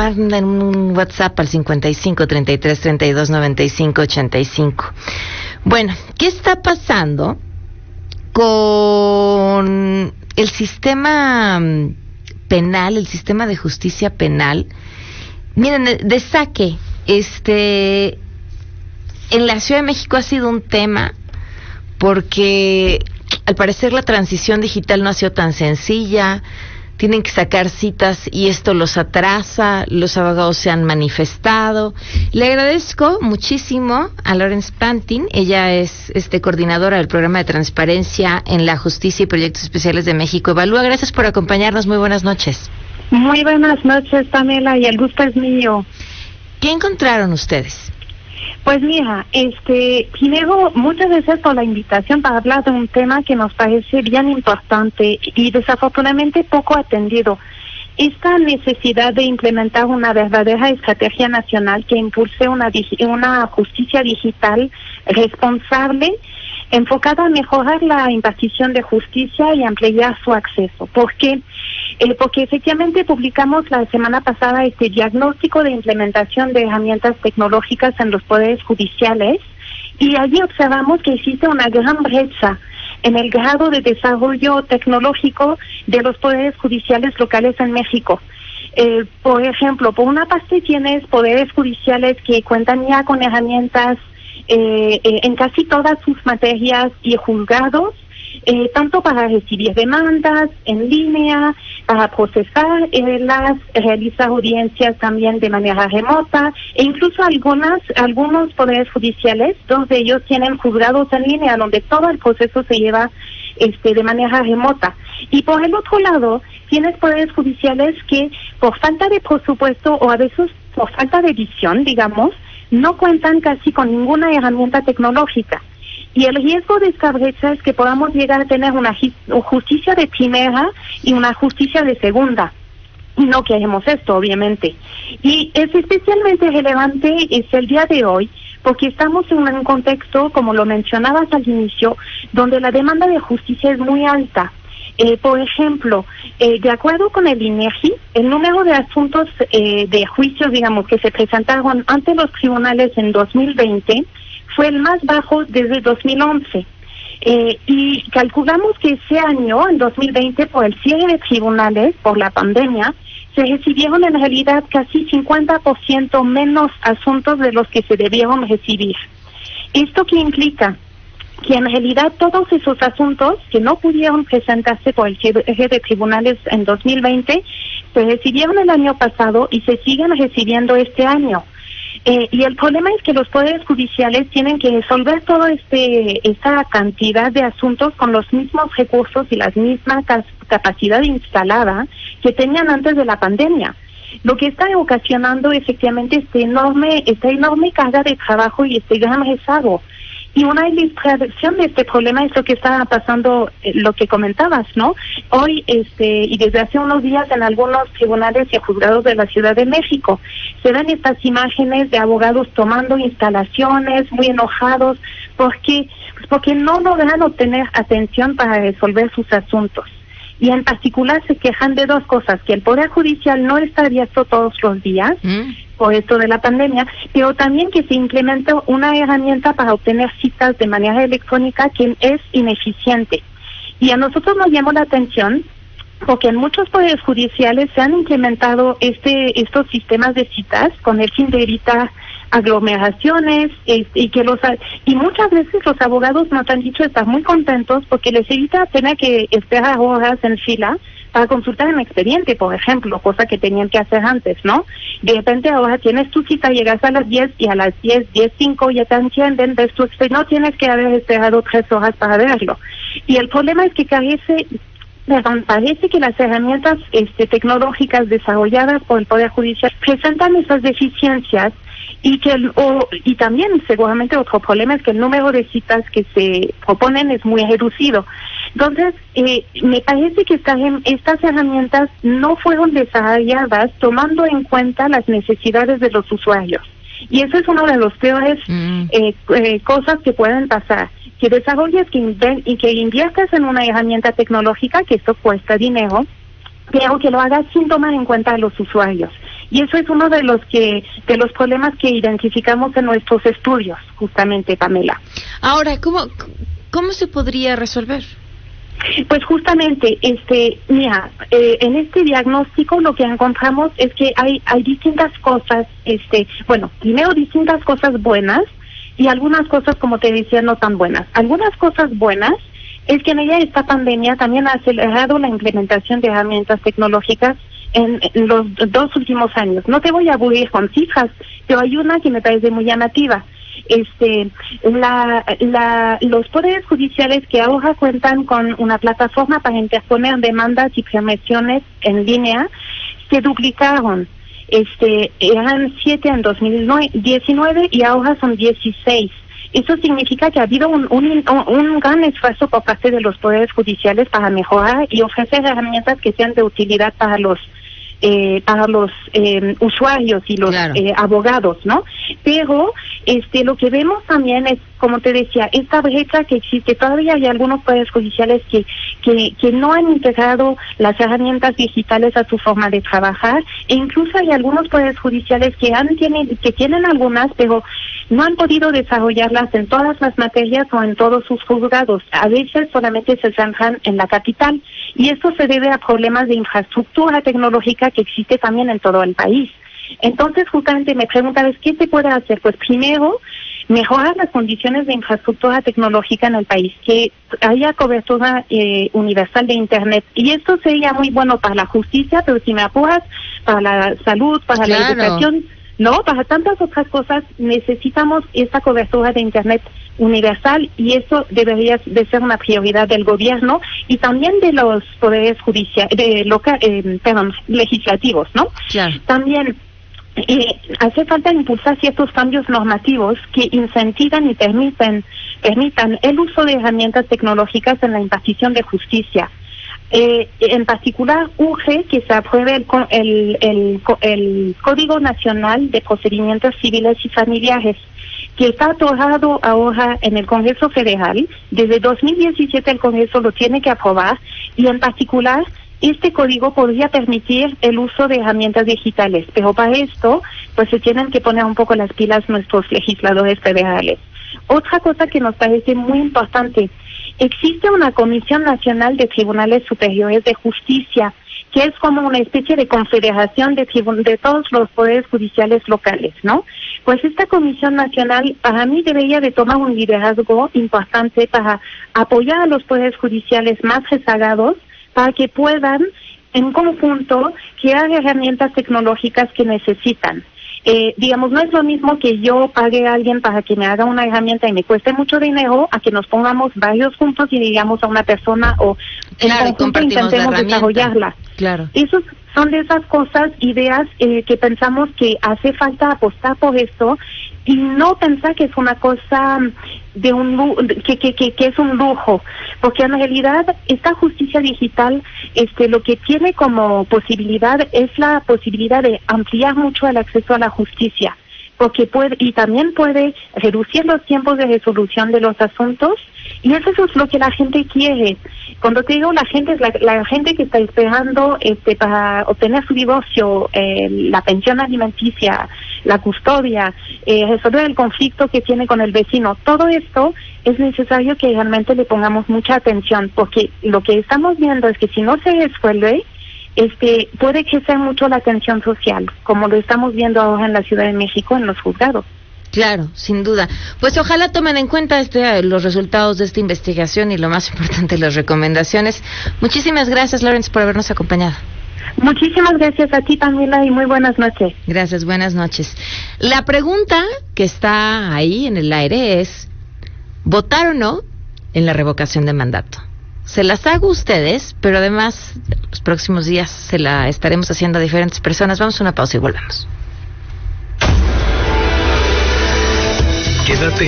manden un WhatsApp al 55 33 32 95 85. Bueno, ¿qué está pasando con el sistema mm, penal, el sistema de justicia penal? Miren, de saque, este, en la Ciudad de México ha sido un tema porque al parecer la transición digital no ha sido tan sencilla, tienen que sacar citas y esto los atrasa, los abogados se han manifestado. Le agradezco muchísimo a Lawrence Pantin, ella es este coordinadora del programa de transparencia en la justicia y proyectos especiales de México. Evalúa, gracias por acompañarnos, muy buenas noches. Muy buenas noches, Pamela, y el gusto es mío. ¿Qué encontraron ustedes? Pues mira, este, primero, muchas gracias por la invitación para hablar de un tema que nos parece bien importante y desafortunadamente poco atendido. Esta necesidad de implementar una verdadera estrategia nacional que impulse una, una justicia digital responsable enfocada a mejorar la impartición de justicia y ampliar su acceso. ¿Por qué? Eh, porque efectivamente publicamos la semana pasada este diagnóstico de implementación de herramientas tecnológicas en los poderes judiciales y allí observamos que existe una gran brecha en el grado de desarrollo tecnológico de los poderes judiciales locales en México. Eh, por ejemplo, por una parte tienes poderes judiciales que cuentan ya con herramientas eh, eh, en casi todas sus materias y juzgados, eh, tanto para recibir demandas en línea, para procesar las, realizar audiencias también de manera remota, e incluso algunas, algunos poderes judiciales, dos de ellos tienen juzgados en línea, donde todo el proceso se lleva este, de manera remota. Y por el otro lado, tienes poderes judiciales que por falta de presupuesto o a veces por falta de visión, digamos, no cuentan casi con ninguna herramienta tecnológica. Y el riesgo de esta brecha es que podamos llegar a tener una justicia de primera y una justicia de segunda. Y no queremos esto, obviamente. Y es especialmente relevante es el día de hoy, porque estamos en un contexto, como lo mencionabas al inicio, donde la demanda de justicia es muy alta. Eh, por ejemplo, eh, de acuerdo con el INEGI, el número de asuntos eh, de juicios, digamos, que se presentaron ante los tribunales en 2020 fue el más bajo desde 2011. y calculamos que ese año, en 2020, por el cierre de tribunales, por la pandemia, se recibieron en realidad casi 50% menos asuntos de los que se debieron recibir. ¿Esto qué implica? que en realidad todos esos asuntos que no pudieron presentarse por el eje de tribunales en 2020 se recibieron el año pasado y se siguen recibiendo este año. Eh, y el problema es que los poderes judiciales tienen que resolver toda este, esta cantidad de asuntos con los mismos recursos y la misma capacidad instalada que tenían antes de la pandemia lo que está ocasionando efectivamente este enorme, esta enorme carga de trabajo y este gran rezago. Y una ilustración de este problema es lo que está pasando, eh, lo que comentabas, ¿no? Hoy, este, y desde hace unos días en algunos tribunales y juzgados de la Ciudad de México, se ven estas imágenes de abogados tomando instalaciones, muy enojados, porque, pues porque no logran obtener atención para resolver sus asuntos. Y en particular se quejan de dos cosas, que el Poder Judicial no está abierto todos los días, mm por esto de la pandemia, pero también que se implementó una herramienta para obtener citas de manera electrónica que es ineficiente. Y a nosotros nos llamó la atención porque en muchos poderes judiciales se han implementado este estos sistemas de citas con el fin de evitar aglomeraciones y que los y muchas veces los abogados nos han dicho estar muy contentos porque les evita tener que esperar horas en fila para consultar un expediente, por ejemplo, cosa que tenían que hacer antes, ¿no? De repente ahora tienes tu cita, llegas a las 10 y a las 10, 10, 5 ya te entienden, ves tu expediente, no tienes que haber esperado tres horas para verlo. Y el problema es que carece Perdón, parece que las herramientas este, tecnológicas desarrolladas por el Poder Judicial presentan esas deficiencias y que o, y también seguramente otro problema es que el número de citas que se proponen es muy reducido. Entonces, eh, me parece que estas, estas herramientas no fueron desarrolladas tomando en cuenta las necesidades de los usuarios. Y eso es una de las peores mm. eh, eh, cosas que pueden pasar. Que desarrolles que y que inviertas en una herramienta tecnológica, que esto cuesta dinero, pero que lo hagas sin tomar en cuenta a los usuarios. Y eso es uno de los que de los problemas que identificamos en nuestros estudios, justamente, Pamela. Ahora, ¿cómo cómo se podría resolver? Pues justamente, este, mira, eh, en este diagnóstico lo que encontramos es que hay hay distintas cosas, este, bueno, primero distintas cosas buenas y algunas cosas, como te decía, no tan buenas. Algunas cosas buenas es que en ella esta pandemia también ha acelerado la implementación de herramientas tecnológicas en, los dos últimos años. No te voy a aburrir con cifras, pero hay una que me parece muy llamativa. Este, la, la, los poderes judiciales que ahora cuentan con una plataforma para interponer demandas y prevenciones en línea se duplicaron. Este, eran siete en 2019 y ahora son 16. Eso significa que ha habido un, un, gran esfuerzo por parte de los poderes judiciales para mejorar y ofrecer herramientas que sean de utilidad para los eh, para los eh, usuarios y los eh, abogados, ¿no? Pero este lo que vemos también es, como te decía, esta brecha que existe. Todavía hay algunos poderes judiciales que, que, que no han integrado las herramientas digitales a su forma de trabajar e incluso hay algunos poderes judiciales que han tienen que tienen algunas, pero no han podido desarrollarlas en todas las materias o en todos sus juzgados. A veces solamente se centran en la capital y esto se debe a problemas de infraestructura tecnológica que existe también en todo el país. Entonces, justamente me preguntabas, ¿qué se puede hacer? Pues primero, mejorar las condiciones de infraestructura tecnológica en el país, que haya cobertura eh, universal de Internet. Y esto sería muy bueno para la justicia, pero si me apuras, para la salud, para la educación no, para tantas otras cosas necesitamos esta cobertura de Internet universal y eso debería de ser una prioridad del gobierno y también de los poderes judiciales, de loca, eh, perdón, legislativos, ¿no? También eh, hace falta impulsar ciertos cambios normativos que incentivan y permiten, permitan el uso de herramientas tecnológicas en la impartición de justicia. Eh, en particular, urge que se apruebe el, el, el, Código Nacional de Procedimientos Civiles y Familiares, que está atorado ahora en el Congreso Federal. Desde 2017 el Congreso lo tiene que aprobar y en particular este código podría permitir el uso de herramientas digitales, pero para esto pues se tienen que poner un poco las pilas nuestros legisladores federales. Otra cosa que nos parece muy importante existe una Comisión Nacional de Tribunales Superiores de Justicia, que es como una especie de confederación de, de todos los poderes judiciales locales, ¿no? Pues esta Comisión Nacional para mí debería de tomar un liderazgo importante para apoyar a los poderes judiciales más rezagados para que puedan en conjunto crear herramientas tecnológicas que necesitan. Eh, digamos, no es lo mismo que yo pague a alguien para que me haga una herramienta y me cueste mucho dinero a que nos pongamos varios juntos y digamos a una persona o en conjunto intentemos desarrollarla. Claro. Esos son de esas cosas, ideas eh, que pensamos que hace falta apostar por esto y no pensar que es una cosa de un que, que, que, que, es un lujo porque en realidad esta justicia digital este lo que tiene como posibilidad es la posibilidad de ampliar mucho el acceso a la justicia porque puede y también puede reducir los tiempos de resolución de los asuntos y eso es lo que la gente quiere. Cuando te digo la gente es la, gente que está esperando este para obtener su divorcio eh, la pensión alimenticia la custodia, eh, resolver el conflicto que tiene con el vecino. Todo esto es necesario que realmente le pongamos mucha atención, porque lo que estamos viendo es que si no se resuelve, este, puede crecer mucho la tensión social, como lo estamos viendo ahora en la Ciudad de México en los juzgados. Claro, sin duda. Pues ojalá tomen en cuenta este, los resultados de esta investigación y lo más importante, las recomendaciones. Muchísimas gracias, Lawrence, por habernos acompañado. Muchísimas gracias a ti, Pamela, y muy buenas noches. Gracias, buenas noches. La pregunta que está ahí en el aire es, ¿votar o no en la revocación de mandato? Se las hago a ustedes, pero además los próximos días se la estaremos haciendo a diferentes personas. Vamos a una pausa y volvemos. Quédate